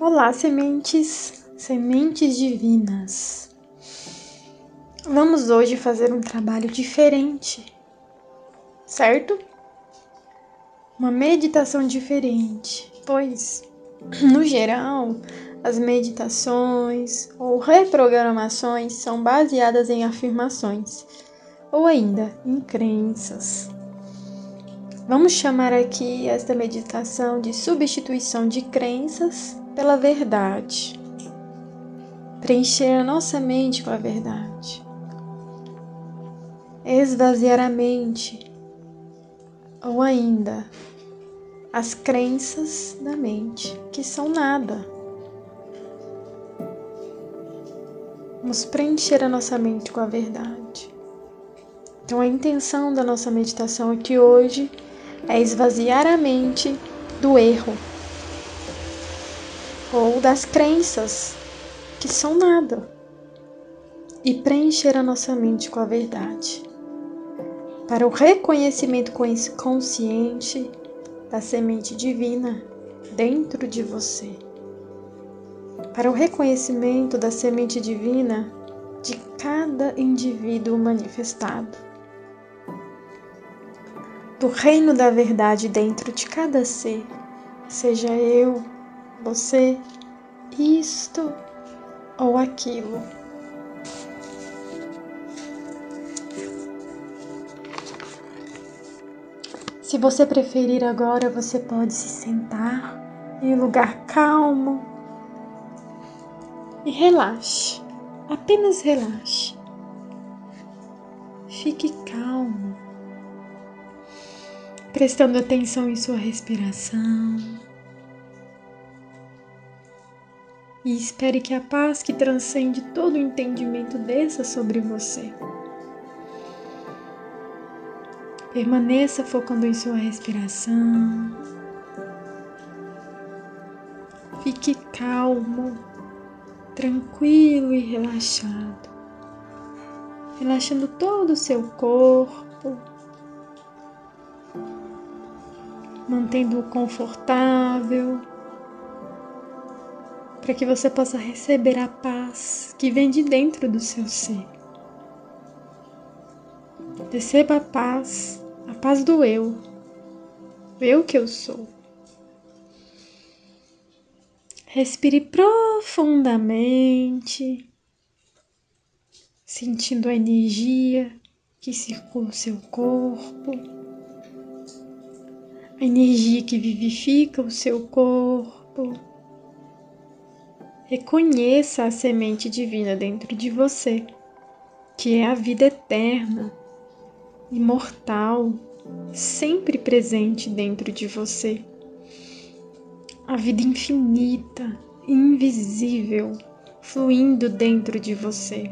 Olá, sementes, sementes divinas. Vamos hoje fazer um trabalho diferente, certo? Uma meditação diferente, pois, no geral, as meditações ou reprogramações são baseadas em afirmações ou ainda em crenças. Vamos chamar aqui esta meditação de substituição de crenças pela verdade. Preencher a nossa mente com a verdade. Esvaziar a mente, ou ainda as crenças da mente, que são nada. Vamos preencher a nossa mente com a verdade. Então, a intenção da nossa meditação aqui hoje é esvaziar a mente do erro ou das crenças que são nada e preencher a nossa mente com a verdade. Para o reconhecimento consciente da semente divina dentro de você. Para o reconhecimento da semente divina de cada indivíduo manifestado. Do reino da verdade dentro de cada ser, seja eu, você, isto ou aquilo. Se você preferir agora, você pode se sentar em um lugar calmo e relaxe. Apenas relaxe. Fique calmo, prestando atenção em sua respiração. E espere que a paz que transcende todo o entendimento desça sobre você. Permaneça focando em sua respiração. Fique calmo, tranquilo e relaxado. Relaxando todo o seu corpo, mantendo-o confortável para que você possa receber a paz que vem de dentro do seu ser. Receba a paz, a paz do eu, eu que eu sou. Respire profundamente, sentindo a energia que circula o seu corpo, a energia que vivifica o seu corpo Reconheça a semente divina dentro de você, que é a vida eterna, imortal, sempre presente dentro de você. A vida infinita, invisível, fluindo dentro de você.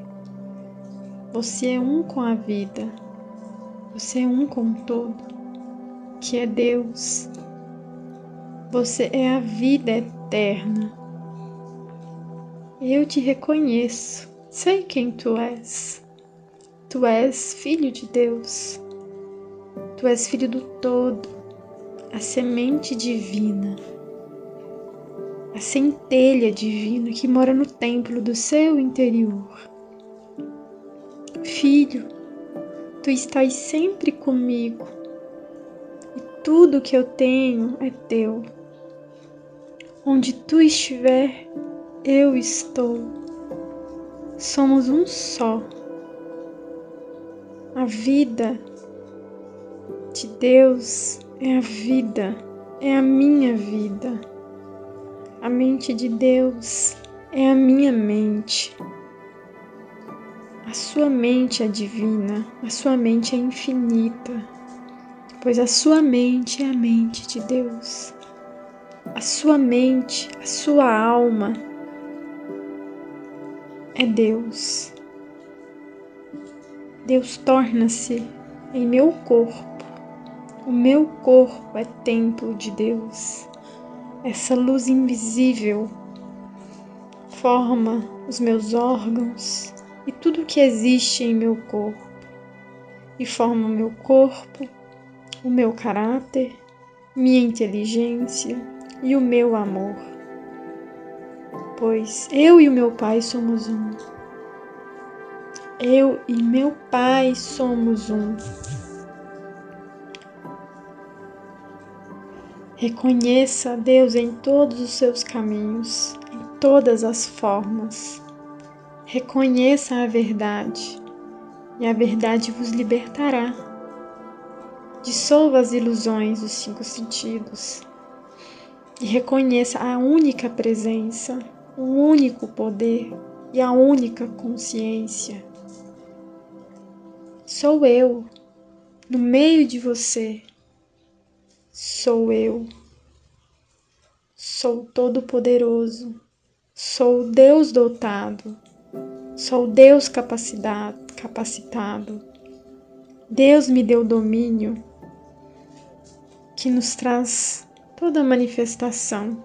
Você é um com a vida, você é um com todo, que é Deus. Você é a vida eterna eu te reconheço, sei quem tu és. Tu és filho de Deus. Tu és filho do todo, a semente divina, a centelha divina que mora no templo do seu interior. Filho, tu estás sempre comigo e tudo que eu tenho é teu. Onde tu estiver, eu estou. Somos um só. A vida de Deus é a vida, é a minha vida. A mente de Deus é a minha mente. A sua mente é divina, a sua mente é infinita, pois a sua mente é a mente de Deus. A sua mente, a sua alma é Deus. Deus torna-se em meu corpo. O meu corpo é templo de Deus. Essa luz invisível forma os meus órgãos e tudo que existe em meu corpo, e forma o meu corpo, o meu caráter, minha inteligência e o meu amor. Pois eu e o meu Pai somos um. Eu e meu Pai somos um. Reconheça Deus em todos os seus caminhos, em todas as formas. Reconheça a verdade, e a verdade vos libertará. Dissolva as ilusões dos cinco sentidos e reconheça a única presença, o único poder e a única consciência. Sou eu, no meio de você sou eu. Sou todo-poderoso, sou Deus dotado, sou Deus capacitado. Deus me deu domínio que nos traz toda manifestação,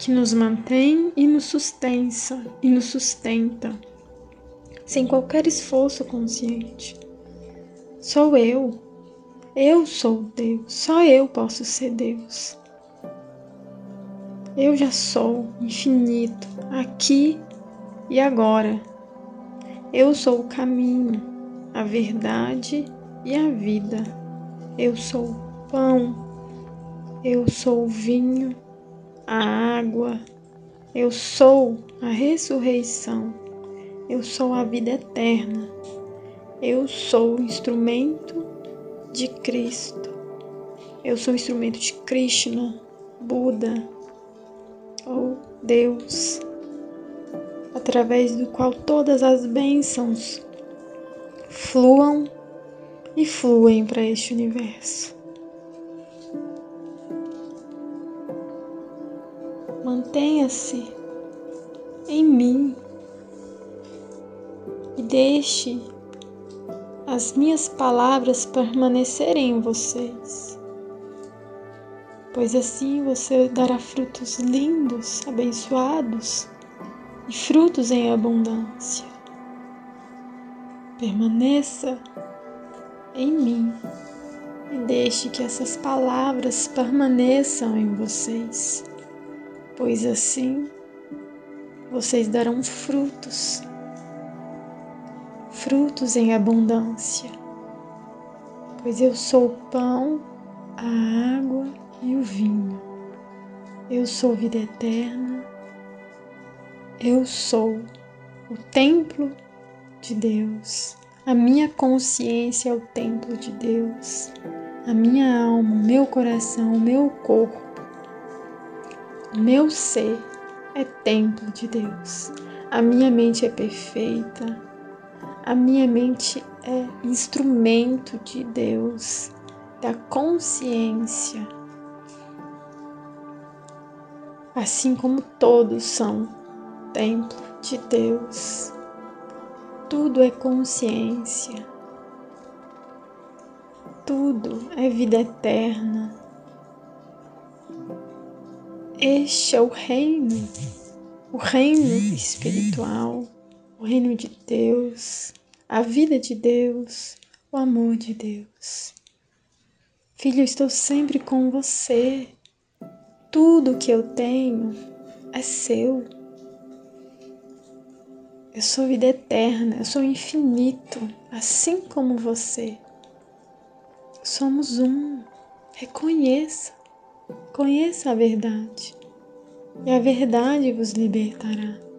que nos mantém e nos sustenta e nos sustenta, sem qualquer esforço consciente. Sou eu eu sou Deus, só eu posso ser Deus. Eu já sou infinito, aqui e agora. Eu sou o caminho, a verdade e a vida. Eu sou o pão, eu sou o vinho, a água, eu sou a ressurreição, eu sou a vida eterna, eu sou o instrumento de Cristo. Eu sou instrumento de Krishna, Buda ou Deus, através do qual todas as bênçãos fluam e fluem para este universo. Mantenha-se em mim e deixe as minhas palavras permanecerem em vocês, pois assim você dará frutos lindos, abençoados e frutos em abundância. Permaneça em mim e deixe que essas palavras permaneçam em vocês, pois assim vocês darão frutos frutos em abundância, pois eu sou o pão, a água e o vinho. Eu sou vida eterna. Eu sou o templo de Deus. A minha consciência é o templo de Deus. A minha alma, o meu coração, o meu corpo, meu ser é templo de Deus. A minha mente é perfeita, a minha mente é instrumento de Deus, da consciência. Assim como todos são templo de Deus. Tudo é consciência. Tudo é vida eterna. Este é o reino, o reino espiritual o reino de Deus, a vida de Deus, o amor de Deus. Filho, eu estou sempre com você. Tudo que eu tenho é seu. Eu sou vida eterna, eu sou infinito, assim como você. Somos um. Reconheça, conheça a verdade, e a verdade vos libertará.